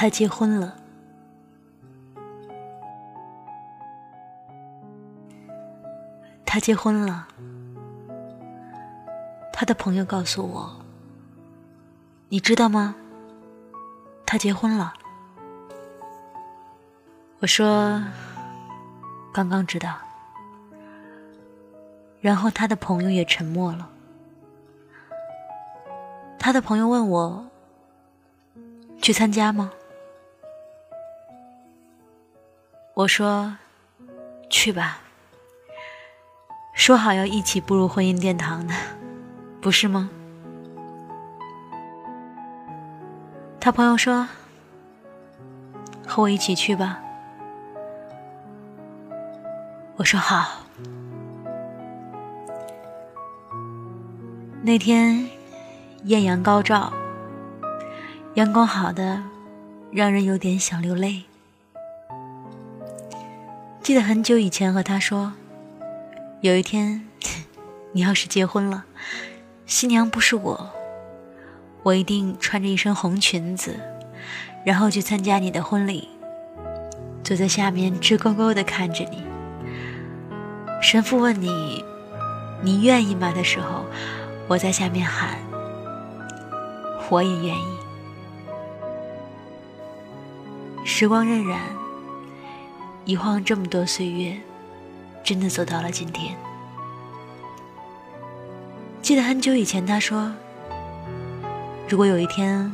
他结婚了。他结婚了。他的朋友告诉我：“你知道吗？他结婚了。”我说：“刚刚知道。”然后他的朋友也沉默了。他的朋友问我：“去参加吗？”我说：“去吧。”说好要一起步入婚姻殿堂的，不是吗？他朋友说：“和我一起去吧。”我说好。那天艳阳高照，阳光好的让人有点想流泪。记得很久以前和他说。有一天，你要是结婚了，新娘不是我，我一定穿着一身红裙子，然后去参加你的婚礼，坐在下面直勾勾的看着你。神父问你：“你愿意吗？”的时候，我在下面喊：“我也愿意。”时光荏苒，一晃这么多岁月。真的走到了今天。记得很久以前，他说：“如果有一天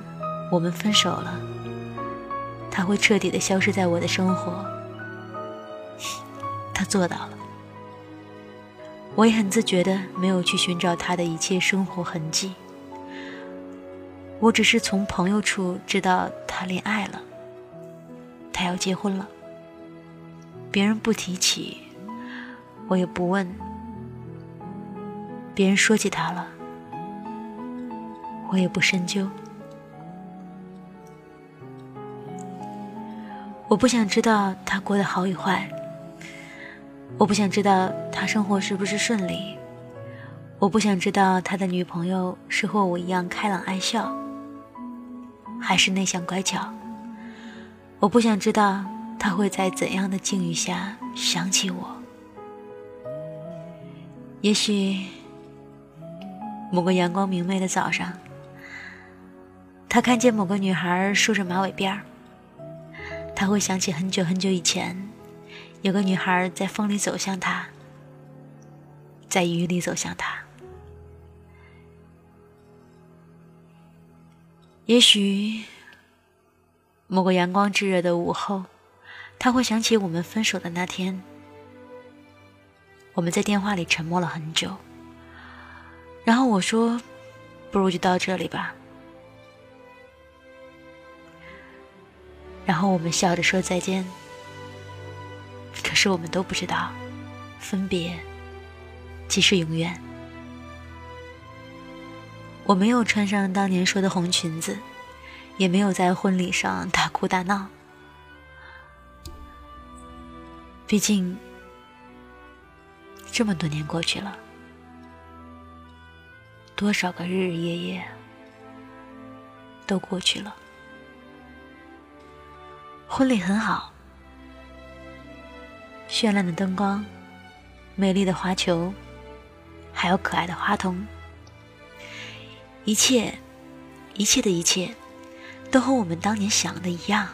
我们分手了，他会彻底的消失在我的生活。”他做到了。我也很自觉的没有去寻找他的一切生活痕迹。我只是从朋友处知道他恋爱了，他要结婚了。别人不提起。我也不问，别人说起他了，我也不深究。我不想知道他过得好与坏，我不想知道他生活是不是顺利，我不想知道他的女朋友是和我一样开朗爱笑，还是内向乖巧。我不想知道他会在怎样的境遇下想起我。也许，某个阳光明媚的早上，他看见某个女孩梳着马尾辫儿，他会想起很久很久以前，有个女孩在风里走向他，在雨里走向他。也许，某个阳光炙热的午后，他会想起我们分手的那天。我们在电话里沉默了很久，然后我说：“不如就到这里吧。”然后我们笑着说再见。可是我们都不知道，分别即是永远。我没有穿上当年说的红裙子，也没有在婚礼上大哭大闹，毕竟。这么多年过去了，多少个日日夜夜都过去了。婚礼很好，绚烂的灯光，美丽的花球，还有可爱的花童，一切，一切的一切，都和我们当年想的一样，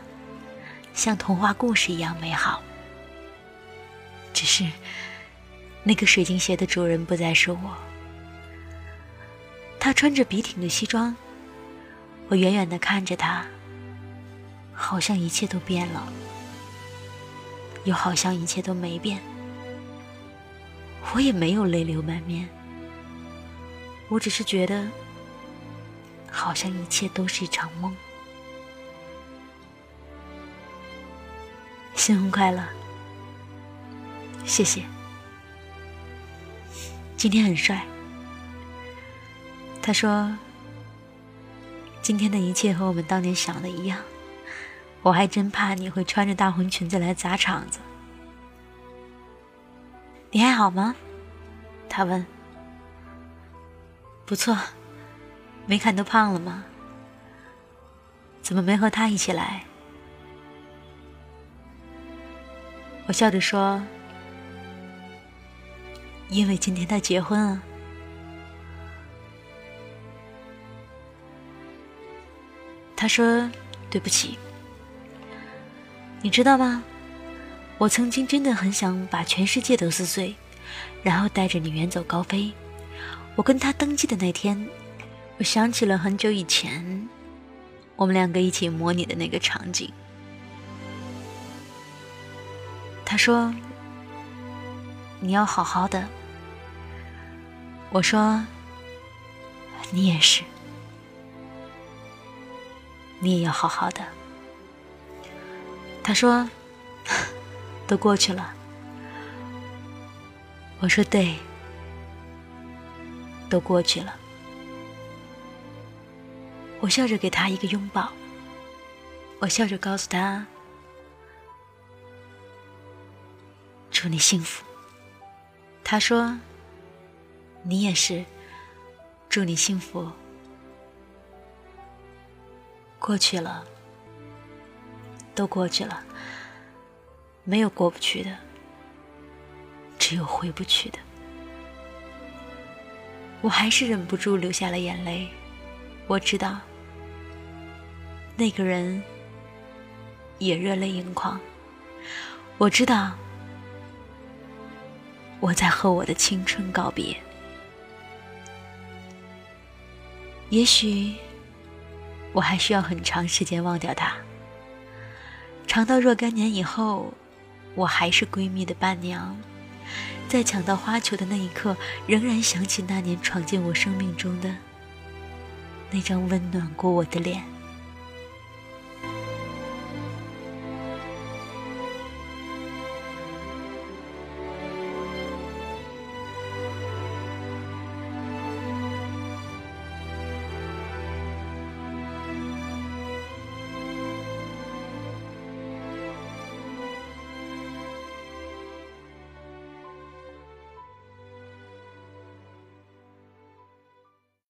像童话故事一样美好。只是。那个水晶鞋的主人不再是我，他穿着笔挺的西装，我远远的看着他，好像一切都变了，又好像一切都没变。我也没有泪流满面，我只是觉得，好像一切都是一场梦。新婚快乐，谢谢。今天很帅。他说今天的一切和我们当年想的一样我还真怕你会穿着大红裙子来砸场子。你还好吗？他问。不错没看都胖了吗？怎么没和他一起来？我笑着说因为今天他结婚啊。”他说：“对不起，你知道吗？我曾经真的很想把全世界都撕碎，然后带着你远走高飞。我跟他登记的那天，我想起了很久以前，我们两个一起模拟的那个场景。”他说：“你要好好的。”我说：“你也是，你也要好好的。”他说：“ 都过去了。”我说：“对，都过去了。”我笑着给他一个拥抱，我笑着告诉他。祝你幸福，他说：“你也是，祝你幸福。”过去了，都过去了，没有过不去的，只有回不去的。我还是忍不住流下了眼泪。我知道，那个人也热泪盈眶。我知道。我在和我的青春告别。也许我还需要很长时间忘掉他，长到若干年以后，我还是闺蜜的伴娘，在抢到花球的那一刻，仍然想起那年闯进我生命中的那张温暖过我的脸。